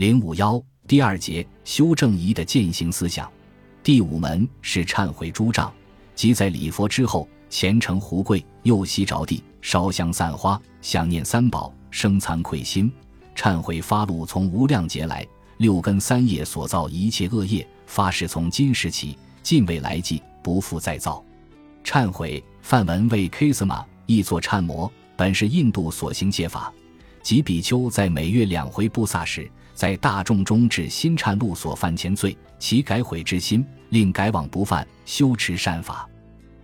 零五幺第二节修正仪的践行思想。第五门是忏悔诸障，即在礼佛之后，虔诚胡跪，右膝着地，烧香散花，想念三宝，生惭愧心，忏悔发露从无量劫来六根三业所造一切恶业，发誓从今时起，尽未来际，不复再造。忏悔梵文为 k i s m a 译作忏摩，本是印度所行戒法，即比丘在每月两回布萨时。在大众中治新忏路所犯前罪，其改悔之心，令改往不犯，修持善法。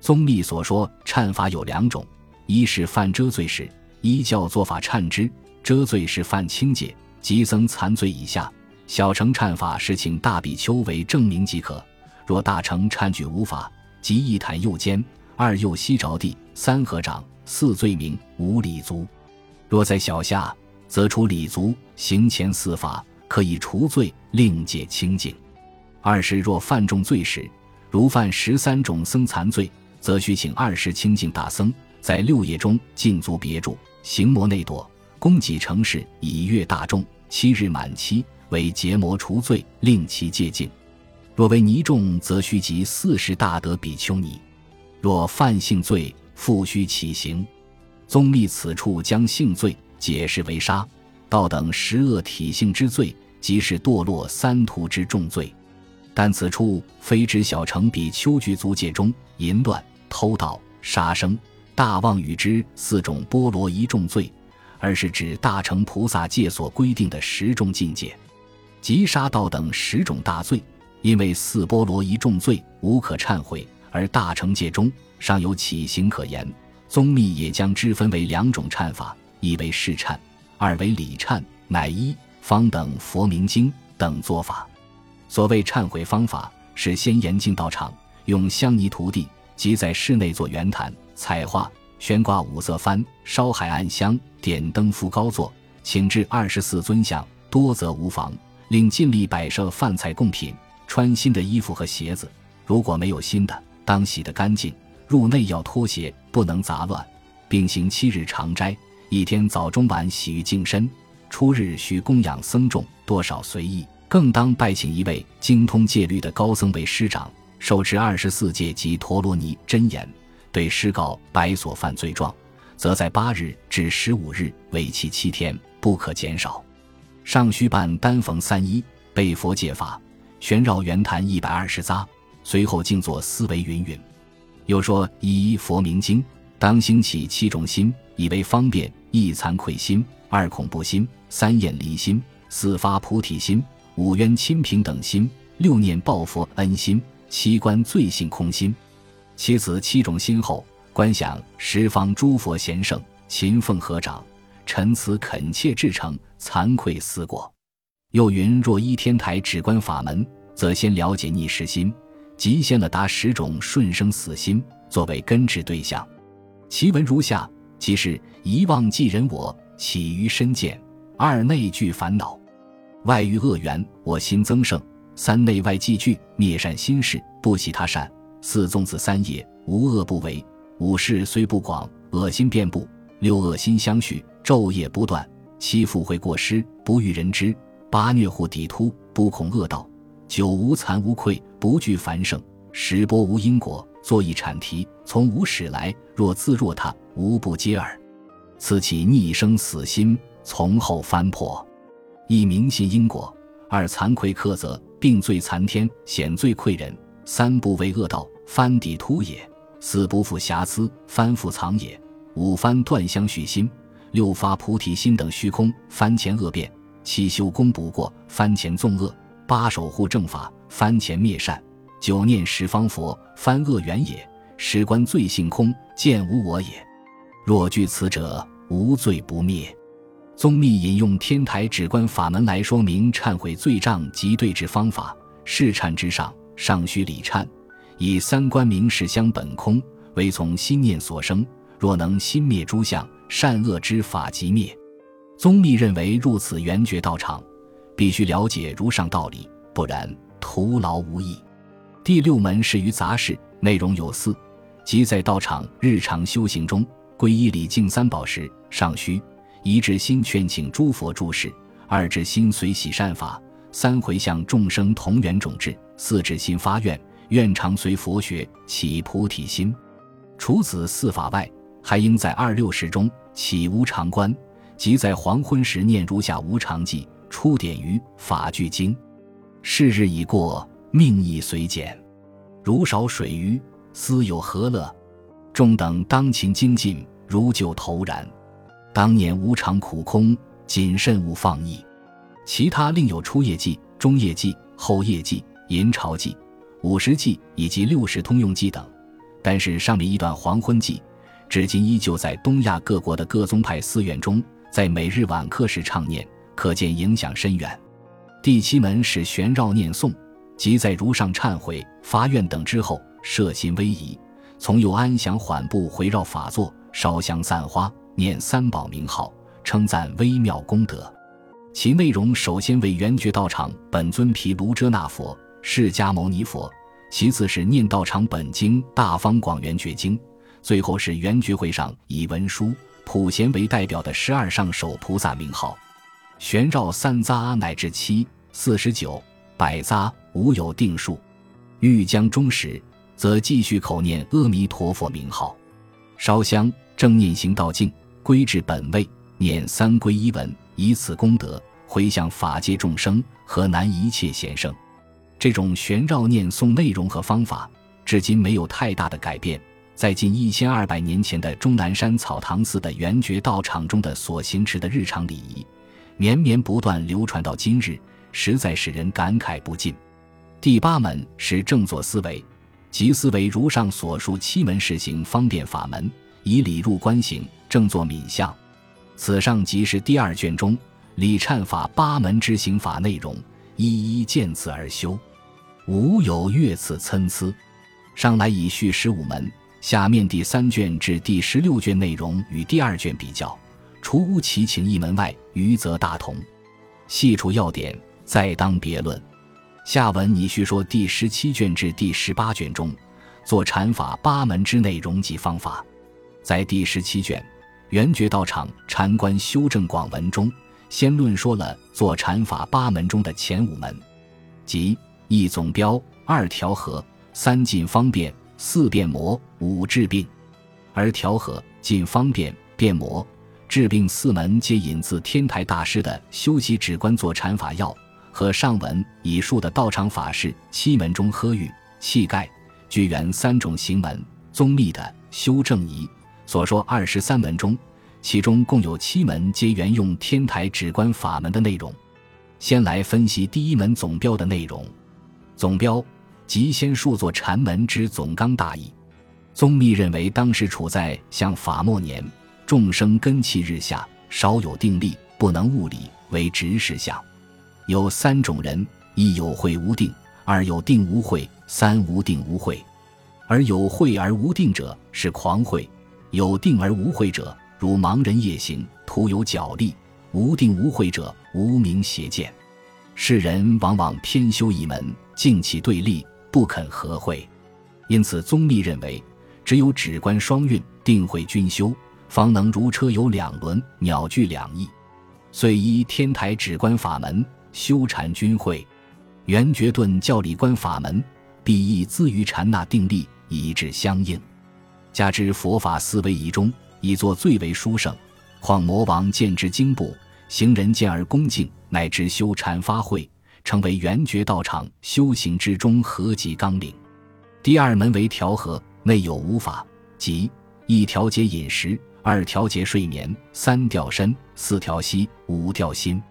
宗密所说忏法有两种：一是犯遮罪时，依教做法忏之；遮罪是犯轻戒，即增残罪以下。小乘忏法是请大比丘为证明即可。若大乘忏举无法，即一袒右肩，二右膝着地，三合掌，四罪名，无礼足。若在小下。则出礼足，行前四法，可以除罪，另解清净。二是若犯重罪时，如犯十三种僧残罪，则需请二十清净大僧，在六夜中禁足别住，行魔内躲，供给城市，以悦大众。七日满期，为结魔除罪，令其戒净。若为尼众，则需集四十大德比丘尼。若犯性罪，复须起刑。宗密此处将性罪。解释为杀道等十恶体性之罪，即是堕落三途之重罪。但此处非指小乘比丘具足戒中淫乱、偷盗、杀生、大妄语之四种波罗夷重罪，而是指大乘菩萨戒所规定的十种境界，即杀盗等十种大罪。因为四波罗夷重罪无可忏悔，而大乘戒中尚有起刑可言，宗密也将之分为两种忏法。一为试忏，二为礼忏，乃一方等佛明经等做法。所谓忏悔方法，是先严禁道场，用香泥涂地，即在室内做圆坛、彩画、悬挂五色幡、烧海岸香、点灯敷高座，请至二十四尊像，多则无妨。另尽力摆设饭菜贡品，穿新的衣服和鞋子。如果没有新的，当洗得干净。入内要脱鞋，不能杂乱，并行七日常斋。一天早中晚洗浴净身，初日需供养僧众，多少随意。更当拜请一位精通戒律的高僧为师长，手持二十四戒及陀罗尼真言，对师告白所犯罪状，则在八日至十五日，为期七天，不可减少。尚需办丹逢三一，背佛戒法，旋绕圆坛一百二十匝，随后静坐思维云云。又说一佛明经，当兴起七种心，以为方便。一惭愧心，二恐怖心，三厌离心，四发菩提心，五冤亲平等心，六念报佛恩心，七观罪性空心。其此七种心后，观想十方诸佛贤圣，勤奉合掌，陈词恳切至诚，惭愧思过。又云：若依天台止观法门，则先了解逆时心，即现了达十种顺生死心，作为根治对象。其文如下。其是一忘记人我，起于身见；二内具烦恼，外遇恶缘，我心增盛；三内外既惧，灭善心事，不喜他善；四纵子三业，无恶不为；五事虽不广，恶心遍布；六恶心相续，昼夜不断；七复会过失，不欲人知；八虐护抵突，不恐恶道；九无惭无愧，不惧繁盛；十波无因果。作一阐提，从无始来，若自若他，无不接耳。此起逆生死心，从后翻破。一明信因果，二惭愧克责，并罪残天，显罪愧人。三不为恶道，翻底突也；四不负瑕疵，翻覆藏也；五翻断相续心，六发菩提心等虚空，翻前恶变；七修功补过，翻前纵恶；八守护正法，翻前灭善。九念十方佛，翻恶缘也；十观罪性空，见无我也。若具此者，无罪不灭。宗密引用天台止观法门来说明忏悔罪障及对治方法。是忏之上，尚需礼忏，以三观明示相本空，唯从心念所生。若能心灭诸相，善恶之法即灭。宗密认为，入此圆觉道场，必须了解如上道理，不然徒劳无益。第六门是于杂事，内容有四：即在道场日常修行中，皈依礼敬三宝时，尚需一至心劝请诸佛注释；二至心随喜善法，三回向众生同源种智，四至心发愿，愿常随佛学起菩提心。除此四法外，还应在二六时中起无常观，即在黄昏时念如下无常记，出典于法句经。是日已过，命亦随减，如少水鱼，斯有何乐？众等当勤精进，如旧投然。当年无常苦空。谨慎勿放逸，其他另有初业记、中业记、后业记、银朝记、五十记以及六十通用记等。但是上面一段黄昏记，至今依旧在东亚各国的各宗派寺院中，在每日晚课时唱念，可见影响深远。第七门是旋绕念诵，即在如上忏悔、发愿等之后，摄心威仪，从右安详缓步回绕法座，烧香散花，念三宝名号。称赞微妙功德，其内容首先为圆觉道场本尊毗卢遮那佛、释迦牟尼佛，其次是念道场本经《大方广圆觉经》，最后是圆觉会上以文殊、普贤为代表的十二上首菩萨名号。旋绕三匝乃至七、四十九、百匝无有定数。欲将终时，则继续口念阿弥陀佛名号，烧香正念行道境，归至本位。念三皈依文，以此功德回向法界众生，何难一切贤圣？这种玄绕念诵内容和方法，至今没有太大的改变。在近一千二百年前的终南山草堂寺的圆觉道场中的所行持的日常礼仪，绵绵不断流传到今日，实在使人感慨不尽。第八门是正坐思维，即思维如上所述七门实行方便法门，以理入观行，正坐冥相。此上即是第二卷中礼忏法八门之行法内容，一一见此而修，无有越次参差。上来已序十五门，下面第三卷至第十六卷内容与第二卷比较，除其情一门外，余则大同。细处要点，再当别论。下文你需说第十七卷至第十八卷中做禅法八门之内容及方法，在第十七卷。圆觉道场禅观修正广文中，先论说了做禅法八门中的前五门，即一总标、二调和、三进方便、四变魔、五治病。而调和、进方便、变魔、治病四门皆引自天台大师的《修习止观做禅法要》和上文已述的道场法事七门中呵玉、气盖、具缘三种行门宗密的修正仪。所说二十三门中，其中共有七门皆沿用天台止观法门的内容。先来分析第一门总标的内容。总标即先述作禅门之总纲大意。宗密认为，当时处在像法末年，众生根气日下，少有定力，不能物理为直事相。有三种人：一有慧无定，二有定无慧，三无定无慧。而有慧而无定者是狂慧。有定而无慧者，如盲人夜行，徒有脚力；无定无慧者，无名邪见。世人往往偏修一门，静气对立，不肯合会。因此，宗密认为，只有止观双运，定慧均修，方能如车有两轮，鸟具两翼。遂依天台止观法门修禅均会，圆觉顿教理观法门必亦资于禅那定力，以致相应。加之佛法思维仪中，以作最为殊胜。况魔王见之惊怖，行人见而恭敬，乃至修禅发慧，成为圆觉道场修行之中合集纲领。第二门为调和，内有五法，即一调节饮食，二调节睡眠，三调身，四调息，五调心。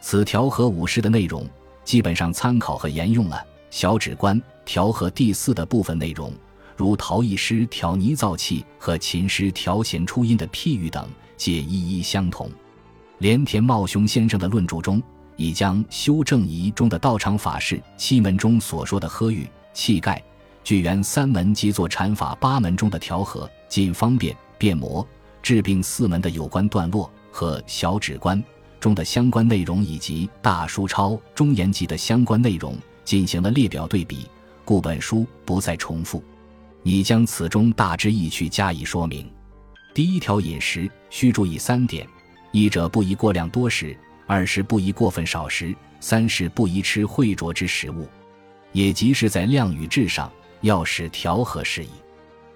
此调和五式的内容，基本上参考和沿用了小指观调和第四的部分内容。如陶艺师调泥造器和琴师调弦出音的譬喻等，皆一一相同。连田茂雄先生的论著中，已将修正仪中的道场法事七门中所说的呵玉、气盖、具缘三门及作禅法八门中的调和、进方便、变魔、治病四门的有关段落和小指观中的相关内容，以及大书抄中言集的相关内容进行了列表对比，故本书不再重复。你将此中大致意趣加以说明。第一条饮食需注意三点：一者不宜过量多食；二是不宜过分少食，三是不宜吃秽浊之食物，也即是在量与质上要使调和适宜。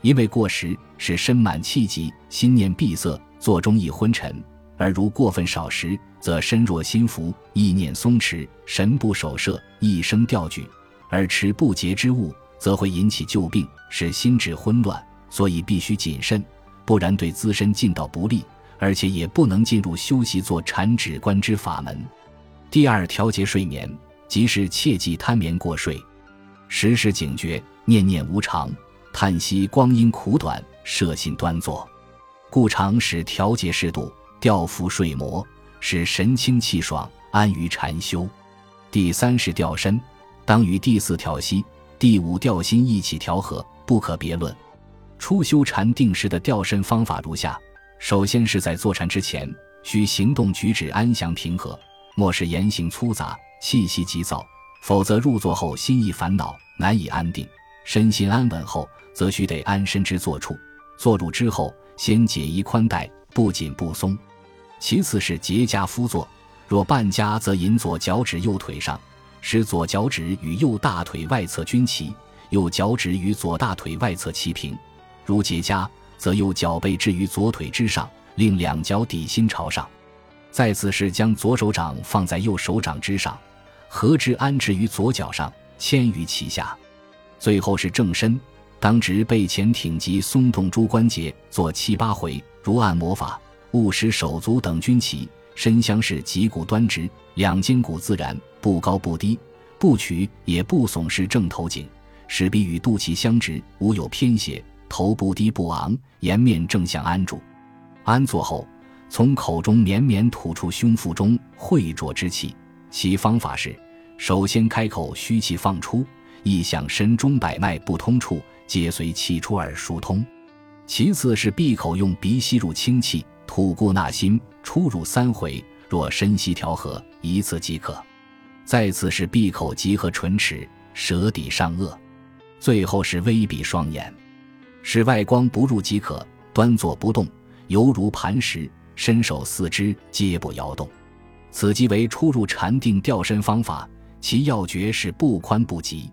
因为过食使身满气急，心念闭塞，坐中易昏沉；而如过分少食，则身弱心浮，意念松弛，神不守舍，一生吊举；而持不洁之物，则会引起旧病，使心智混乱。所以必须谨慎，不然对自身尽道不利，而且也不能进入修习做禅止观之法门。第二，调节睡眠，即是切忌贪眠过睡，时时警觉，念念无常。叹息光阴苦短，摄心端坐，故常使调节适度，调伏睡魔，使神清气爽，安于禅修。第三是调身，当与第四调息、第五调心一起调和，不可别论。初修禅定时的调身方法如下：首先是在坐禅之前，需行动举止安详平和，莫使言行粗杂、气息急躁，否则入座后心意烦恼，难以安定。身心安稳后。则须得安身之坐处，坐入之后，先解衣宽带，不紧不松。其次是结痂敷坐，若半痂，则引左脚趾右腿上，使左脚趾与右大腿外侧均齐，右脚趾与左大腿外侧齐平。如结痂，则右脚背置于左腿之上，令两脚底心朝上。再次是将左手掌放在右手掌之上，合之安置于左脚上，牵于其下。最后是正身。当直背前挺及松动诸关节，做七八回，如按摩法。勿使手足等均齐，身相是，脊骨端直，两肩骨自然，不高不低，不曲也不耸，是正头颈，使臂与肚脐相直，无有偏斜。头不低不昂，颜面正向安住。安坐后，从口中绵绵吐出胸腹中秽浊之气。其方法是：首先开口虚气放出，意向身中百脉不通处。皆随气出而疏通。其次是闭口用鼻吸入清气，吐故纳新，出入三回。若深吸调和，一次即可。再次是闭口集合唇齿，舌抵上颚。最后是微闭双眼，使外光不入即可。端坐不动，犹如磐石，伸手四肢皆不摇动。此即为初入禅定调身方法。其要诀是不宽不急。